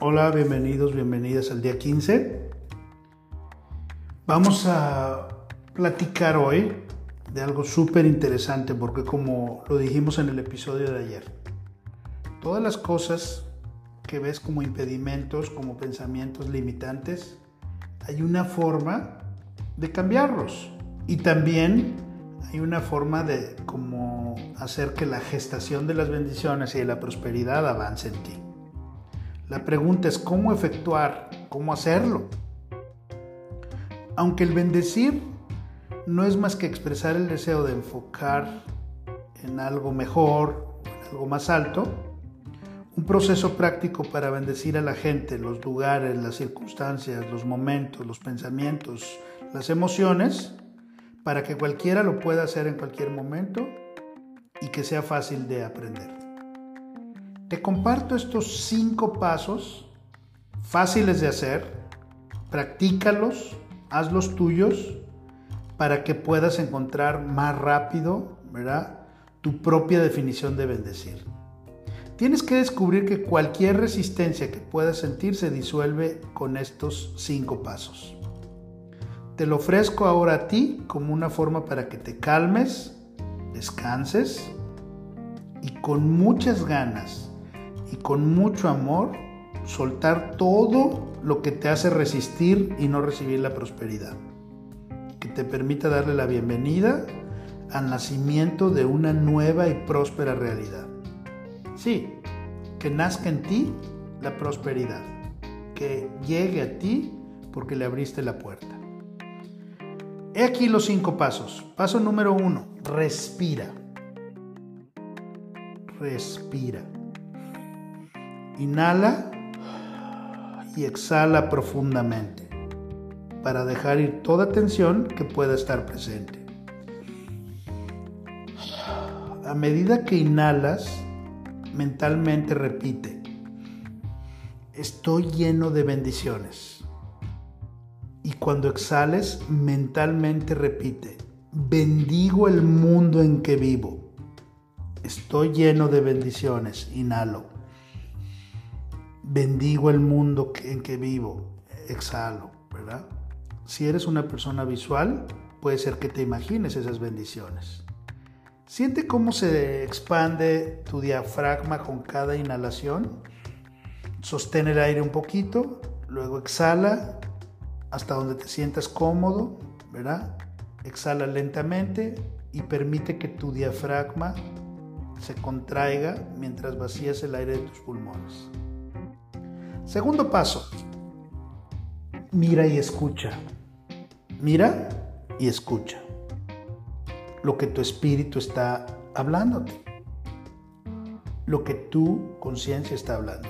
Hola, bienvenidos, bienvenidas al día 15. Vamos a platicar hoy de algo súper interesante porque como lo dijimos en el episodio de ayer, todas las cosas que ves como impedimentos, como pensamientos limitantes, hay una forma de cambiarlos. Y también hay una forma de como hacer que la gestación de las bendiciones y de la prosperidad avance en ti. La pregunta es cómo efectuar, cómo hacerlo. Aunque el bendecir no es más que expresar el deseo de enfocar en algo mejor, en algo más alto, un proceso práctico para bendecir a la gente, los lugares, las circunstancias, los momentos, los pensamientos, las emociones, para que cualquiera lo pueda hacer en cualquier momento y que sea fácil de aprender. Te comparto estos cinco pasos fáciles de hacer, practícalos, hazlos tuyos para que puedas encontrar más rápido, ¿verdad? Tu propia definición de bendecir. Tienes que descubrir que cualquier resistencia que puedas sentir se disuelve con estos cinco pasos. Te lo ofrezco ahora a ti como una forma para que te calmes, descanses y con muchas ganas y con mucho amor soltar todo lo que te hace resistir y no recibir la prosperidad. Que te permita darle la bienvenida al nacimiento de una nueva y próspera realidad. Sí, que nazca en ti la prosperidad, que llegue a ti porque le abriste la puerta. He aquí los cinco pasos. Paso número uno, respira. Respira. Inhala y exhala profundamente para dejar ir toda tensión que pueda estar presente. A medida que inhalas, mentalmente repite, estoy lleno de bendiciones. Y cuando exhales, mentalmente repite, bendigo el mundo en que vivo. Estoy lleno de bendiciones. Inhalo. Bendigo el mundo en que vivo. Exhalo, ¿verdad? Si eres una persona visual, puede ser que te imagines esas bendiciones. Siente cómo se expande tu diafragma con cada inhalación. Sostén el aire un poquito, luego exhala hasta donde te sientas cómodo, ¿verdad? Exhala lentamente y permite que tu diafragma se contraiga mientras vacías el aire de tus pulmones. Segundo paso, mira y escucha. Mira y escucha lo que tu espíritu está hablándote, lo que tu conciencia está hablándote.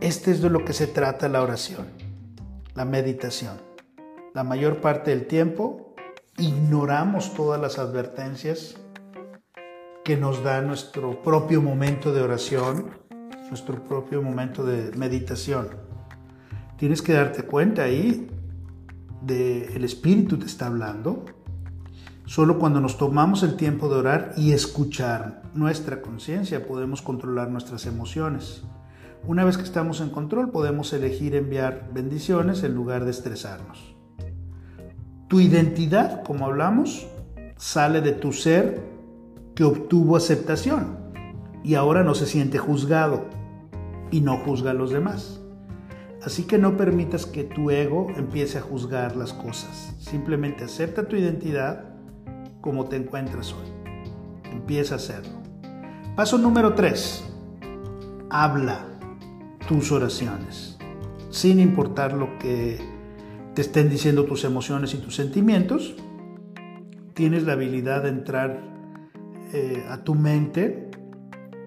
Este es de lo que se trata la oración, la meditación. La mayor parte del tiempo ignoramos todas las advertencias que nos da nuestro propio momento de oración, nuestro propio momento de meditación. Tienes que darte cuenta ahí de el espíritu te está hablando, Solo cuando nos tomamos el tiempo de orar y escuchar nuestra conciencia podemos controlar nuestras emociones. Una vez que estamos en control podemos elegir enviar bendiciones en lugar de estresarnos. Tu identidad, como hablamos, sale de tu ser que obtuvo aceptación y ahora no se siente juzgado y no juzga a los demás. Así que no permitas que tu ego empiece a juzgar las cosas. Simplemente acepta tu identidad como te encuentras hoy. Empieza a hacerlo. Paso número 3. Habla tus oraciones. Sin importar lo que te estén diciendo tus emociones y tus sentimientos, tienes la habilidad de entrar eh, a tu mente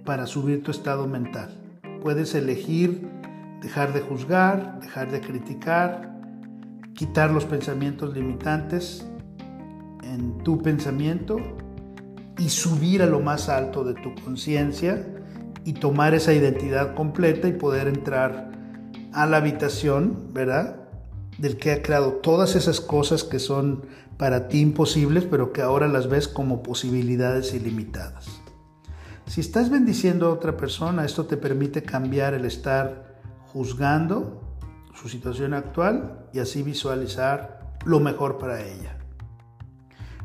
para subir tu estado mental. Puedes elegir dejar de juzgar, dejar de criticar, quitar los pensamientos limitantes en tu pensamiento y subir a lo más alto de tu conciencia y tomar esa identidad completa y poder entrar a la habitación, ¿verdad? Del que ha creado todas esas cosas que son para ti imposibles, pero que ahora las ves como posibilidades ilimitadas. Si estás bendiciendo a otra persona, esto te permite cambiar el estar juzgando su situación actual y así visualizar lo mejor para ella.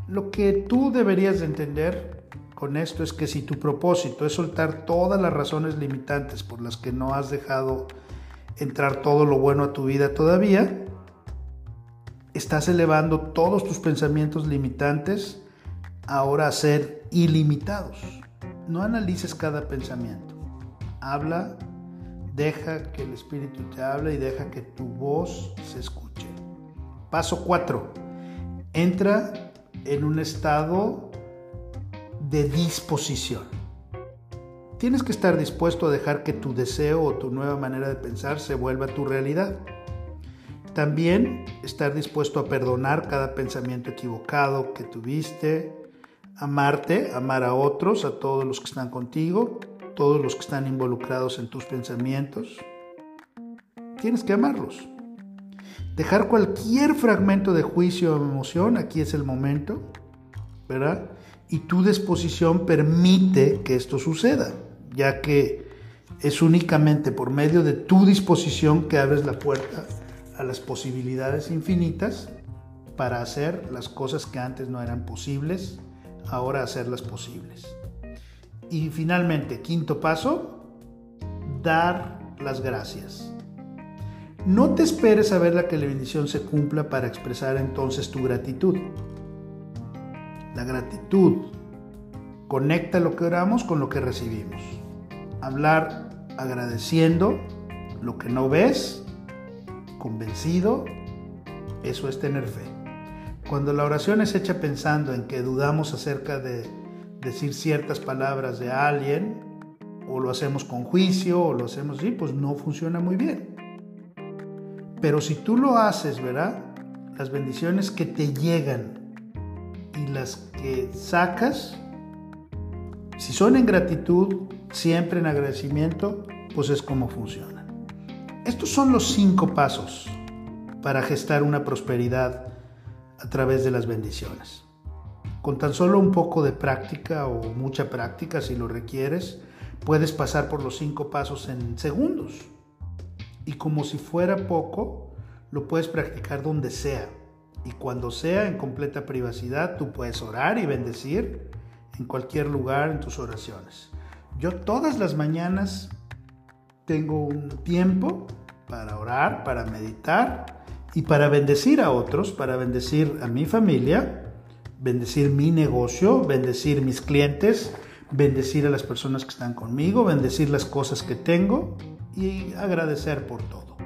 Lo que tú deberías de entender con esto es que si tu propósito es soltar todas las razones limitantes por las que no has dejado entrar todo lo bueno a tu vida todavía, estás elevando todos tus pensamientos limitantes ahora a ser ilimitados. No analices cada pensamiento. Habla, deja que el Espíritu te hable y deja que tu voz se escuche. Paso 4. Entra en un estado de disposición. Tienes que estar dispuesto a dejar que tu deseo o tu nueva manera de pensar se vuelva tu realidad. También estar dispuesto a perdonar cada pensamiento equivocado que tuviste, amarte, amar a otros, a todos los que están contigo, todos los que están involucrados en tus pensamientos. Tienes que amarlos. Dejar cualquier fragmento de juicio o emoción, aquí es el momento, ¿verdad? y tu disposición permite que esto suceda, ya que es únicamente por medio de tu disposición que abres la puerta a las posibilidades infinitas para hacer las cosas que antes no eran posibles, ahora hacerlas posibles. Y finalmente, quinto paso, dar las gracias. No te esperes a ver la que la bendición se cumpla para expresar entonces tu gratitud. La gratitud conecta lo que oramos con lo que recibimos. Hablar agradeciendo lo que no ves, convencido, eso es tener fe. Cuando la oración es hecha pensando en que dudamos acerca de decir ciertas palabras de alguien, o lo hacemos con juicio, o lo hacemos así, pues no funciona muy bien. Pero si tú lo haces, ¿verdad? Las bendiciones que te llegan y las que sacas, si son en gratitud, siempre en agradecimiento, pues es como funcionan. Estos son los cinco pasos para gestar una prosperidad a través de las bendiciones. Con tan solo un poco de práctica o mucha práctica, si lo requieres, puedes pasar por los cinco pasos en segundos. Y como si fuera poco, lo puedes practicar donde sea y cuando sea en completa privacidad, tú puedes orar y bendecir en cualquier lugar en tus oraciones. Yo todas las mañanas tengo un tiempo para orar, para meditar y para bendecir a otros, para bendecir a mi familia, bendecir mi negocio, bendecir mis clientes, bendecir a las personas que están conmigo, bendecir las cosas que tengo y agradecer por todo.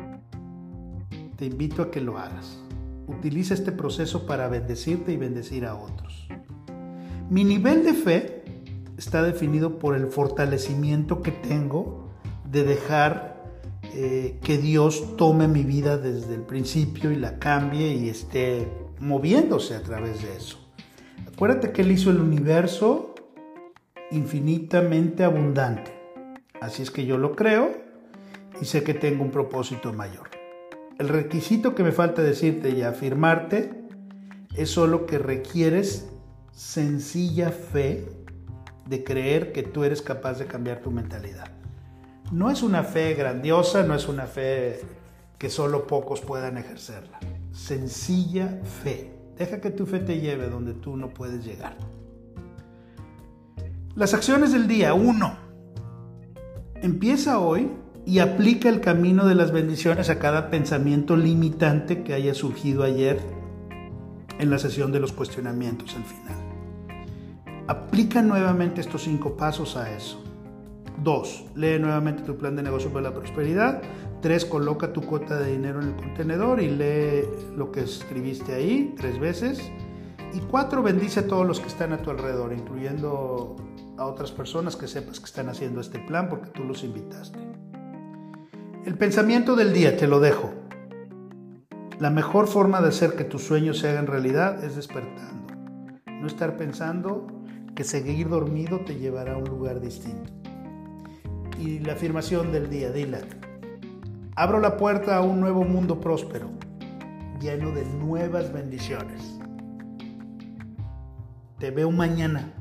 Te invito a que lo hagas. Utiliza este proceso para bendecirte y bendecir a otros. Mi nivel de fe está definido por el fortalecimiento que tengo de dejar eh, que Dios tome mi vida desde el principio y la cambie y esté moviéndose a través de eso. Acuérdate que Él hizo el universo infinitamente abundante. Así es que yo lo creo y sé que tengo un propósito mayor. El requisito que me falta decirte y afirmarte es solo que requieres sencilla fe de creer que tú eres capaz de cambiar tu mentalidad. No es una fe grandiosa, no es una fe que solo pocos puedan ejercerla. Sencilla fe. Deja que tu fe te lleve donde tú no puedes llegar. Las acciones del día. Uno. Empieza hoy y aplica el camino de las bendiciones a cada pensamiento limitante que haya surgido ayer en la sesión de los cuestionamientos al final. Aplica nuevamente estos cinco pasos a eso. 2. Lee nuevamente tu plan de negocio para la prosperidad. 3. Coloca tu cuota de dinero en el contenedor y lee lo que escribiste ahí tres veces. Y 4. Bendice a todos los que están a tu alrededor, incluyendo a otras personas que sepas que están haciendo este plan porque tú los invitaste. El pensamiento del día, te lo dejo. La mejor forma de hacer que tus sueños se hagan realidad es despertando. No estar pensando que seguir dormido te llevará a un lugar distinto. Y la afirmación del día, dila. Abro la puerta a un nuevo mundo próspero, lleno de nuevas bendiciones. Te veo mañana.